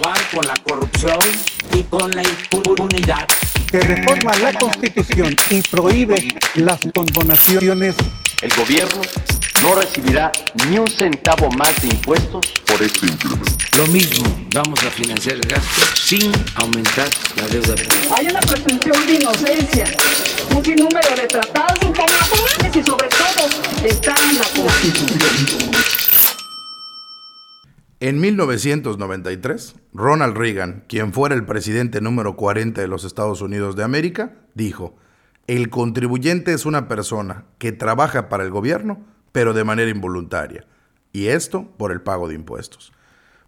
acabar con la corrupción y con la impunidad. Que reforma la Constitución y prohíbe las condonaciones. El gobierno no recibirá ni un centavo más de impuestos por este incremento. Lo mismo, vamos a financiar el gasto sin aumentar la deuda. Hay una presunción de inocencia, un sinnúmero de tratados internacionales y sobre todo está en la Constitución. En 1993, Ronald Reagan, quien fuera el presidente número 40 de los Estados Unidos de América, dijo, el contribuyente es una persona que trabaja para el gobierno, pero de manera involuntaria, y esto por el pago de impuestos.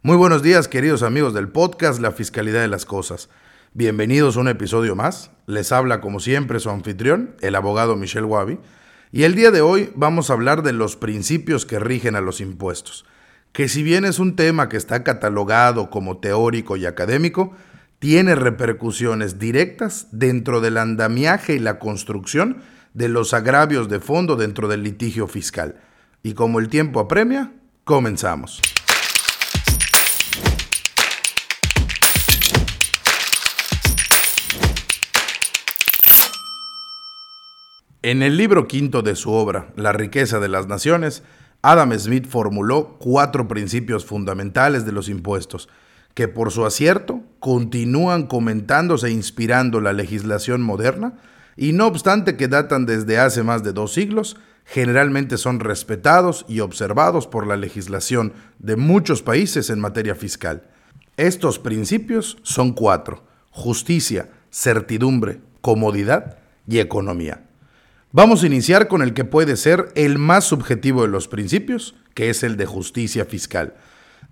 Muy buenos días, queridos amigos del podcast La Fiscalidad de las Cosas. Bienvenidos a un episodio más. Les habla como siempre su anfitrión, el abogado Michel Wabi, y el día de hoy vamos a hablar de los principios que rigen a los impuestos que si bien es un tema que está catalogado como teórico y académico, tiene repercusiones directas dentro del andamiaje y la construcción de los agravios de fondo dentro del litigio fiscal. Y como el tiempo apremia, comenzamos. En el libro quinto de su obra, La riqueza de las naciones, Adam Smith formuló cuatro principios fundamentales de los impuestos, que por su acierto continúan comentándose e inspirando la legislación moderna, y no obstante que datan desde hace más de dos siglos, generalmente son respetados y observados por la legislación de muchos países en materia fiscal. Estos principios son cuatro, justicia, certidumbre, comodidad y economía. Vamos a iniciar con el que puede ser el más subjetivo de los principios, que es el de justicia fiscal,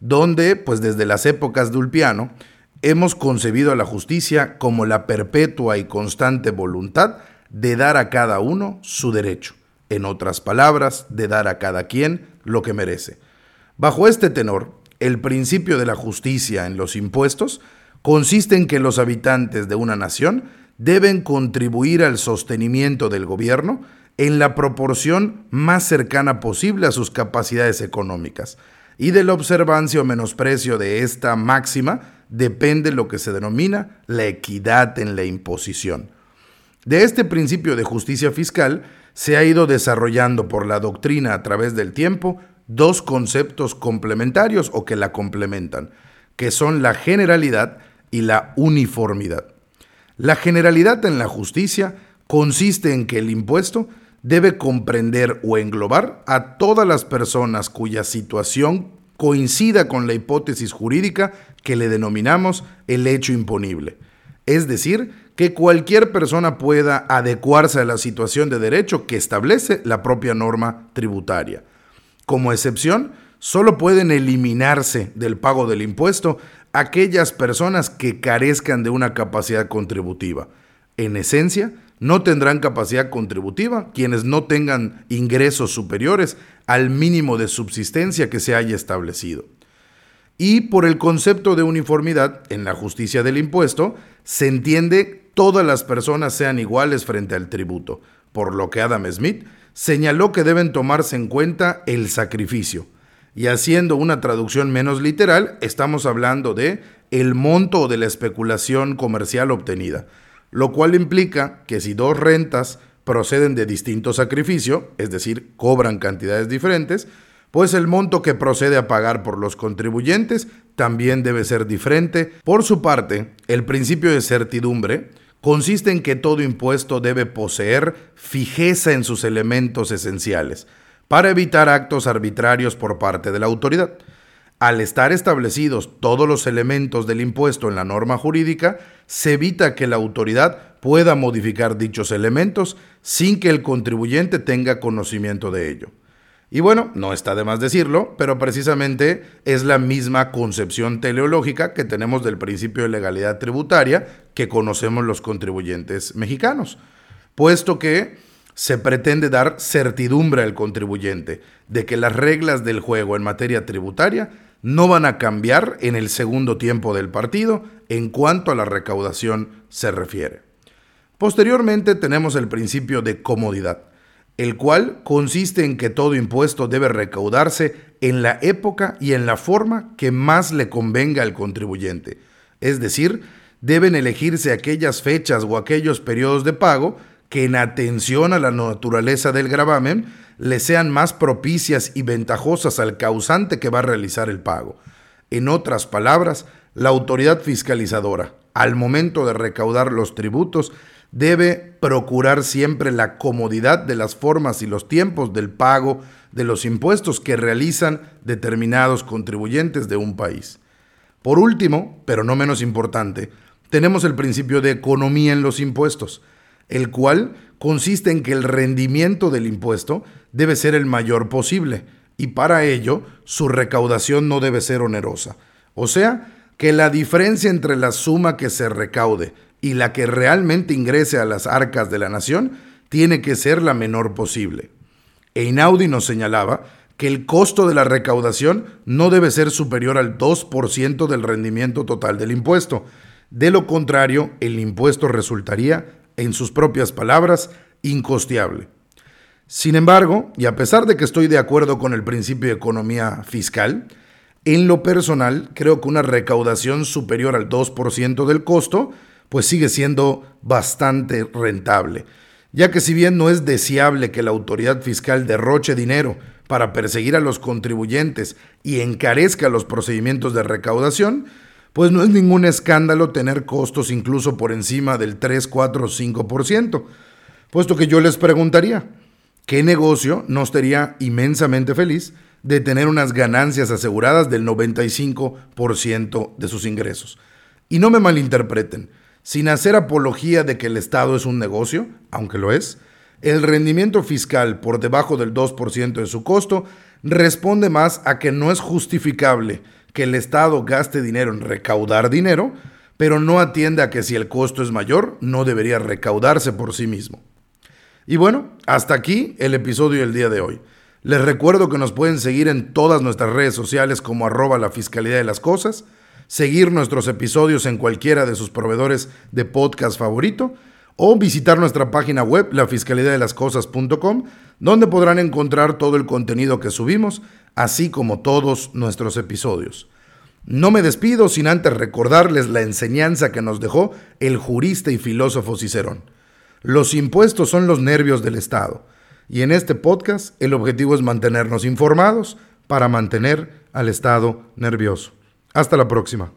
donde, pues desde las épocas de Ulpiano, hemos concebido a la justicia como la perpetua y constante voluntad de dar a cada uno su derecho, en otras palabras, de dar a cada quien lo que merece. Bajo este tenor, el principio de la justicia en los impuestos consiste en que los habitantes de una nación deben contribuir al sostenimiento del gobierno en la proporción más cercana posible a sus capacidades económicas. Y de la observancia o menosprecio de esta máxima depende lo que se denomina la equidad en la imposición. De este principio de justicia fiscal se ha ido desarrollando por la doctrina a través del tiempo dos conceptos complementarios o que la complementan, que son la generalidad y la uniformidad. La generalidad en la justicia consiste en que el impuesto debe comprender o englobar a todas las personas cuya situación coincida con la hipótesis jurídica que le denominamos el hecho imponible. Es decir, que cualquier persona pueda adecuarse a la situación de derecho que establece la propia norma tributaria. Como excepción, solo pueden eliminarse del pago del impuesto aquellas personas que carezcan de una capacidad contributiva. En esencia, no tendrán capacidad contributiva quienes no tengan ingresos superiores al mínimo de subsistencia que se haya establecido. Y por el concepto de uniformidad en la justicia del impuesto, se entiende todas las personas sean iguales frente al tributo, por lo que Adam Smith señaló que deben tomarse en cuenta el sacrificio, y haciendo una traducción menos literal, estamos hablando de el monto de la especulación comercial obtenida, lo cual implica que si dos rentas proceden de distinto sacrificio, es decir, cobran cantidades diferentes, pues el monto que procede a pagar por los contribuyentes también debe ser diferente. Por su parte, el principio de certidumbre consiste en que todo impuesto debe poseer fijeza en sus elementos esenciales, para evitar actos arbitrarios por parte de la autoridad. Al estar establecidos todos los elementos del impuesto en la norma jurídica, se evita que la autoridad pueda modificar dichos elementos sin que el contribuyente tenga conocimiento de ello. Y bueno, no está de más decirlo, pero precisamente es la misma concepción teleológica que tenemos del principio de legalidad tributaria que conocemos los contribuyentes mexicanos, puesto que se pretende dar certidumbre al contribuyente de que las reglas del juego en materia tributaria no van a cambiar en el segundo tiempo del partido en cuanto a la recaudación se refiere. Posteriormente tenemos el principio de comodidad, el cual consiste en que todo impuesto debe recaudarse en la época y en la forma que más le convenga al contribuyente. Es decir, deben elegirse aquellas fechas o aquellos periodos de pago que en atención a la naturaleza del gravamen le sean más propicias y ventajosas al causante que va a realizar el pago. En otras palabras, la autoridad fiscalizadora, al momento de recaudar los tributos, debe procurar siempre la comodidad de las formas y los tiempos del pago de los impuestos que realizan determinados contribuyentes de un país. Por último, pero no menos importante, tenemos el principio de economía en los impuestos, el cual consiste en que el rendimiento del impuesto debe ser el mayor posible y para ello su recaudación no debe ser onerosa. O sea, que la diferencia entre la suma que se recaude y la que realmente ingrese a las arcas de la nación tiene que ser la menor posible. Einaudi nos señalaba que el costo de la recaudación no debe ser superior al 2% del rendimiento total del impuesto. De lo contrario, el impuesto resultaría, en sus propias palabras, incosteable. Sin embargo, y a pesar de que estoy de acuerdo con el principio de economía fiscal, en lo personal creo que una recaudación superior al 2% del costo pues sigue siendo bastante rentable, ya que si bien no es deseable que la autoridad fiscal derroche dinero para perseguir a los contribuyentes y encarezca los procedimientos de recaudación, pues no es ningún escándalo tener costos incluso por encima del 3, 4 o 5%, puesto que yo les preguntaría, ¿qué negocio no estaría inmensamente feliz de tener unas ganancias aseguradas del 95% de sus ingresos? Y no me malinterpreten, sin hacer apología de que el Estado es un negocio, aunque lo es, el rendimiento fiscal por debajo del 2% de su costo responde más a que no es justificable que el Estado gaste dinero en recaudar dinero, pero no atiende a que si el costo es mayor, no debería recaudarse por sí mismo. Y bueno, hasta aquí el episodio del día de hoy. Les recuerdo que nos pueden seguir en todas nuestras redes sociales como arroba la fiscalidad de las cosas, seguir nuestros episodios en cualquiera de sus proveedores de podcast favorito o visitar nuestra página web lafiscalidadelascosas.com donde podrán encontrar todo el contenido que subimos, así como todos nuestros episodios. No me despido sin antes recordarles la enseñanza que nos dejó el jurista y filósofo Cicerón. Los impuestos son los nervios del Estado, y en este podcast el objetivo es mantenernos informados para mantener al Estado nervioso. Hasta la próxima.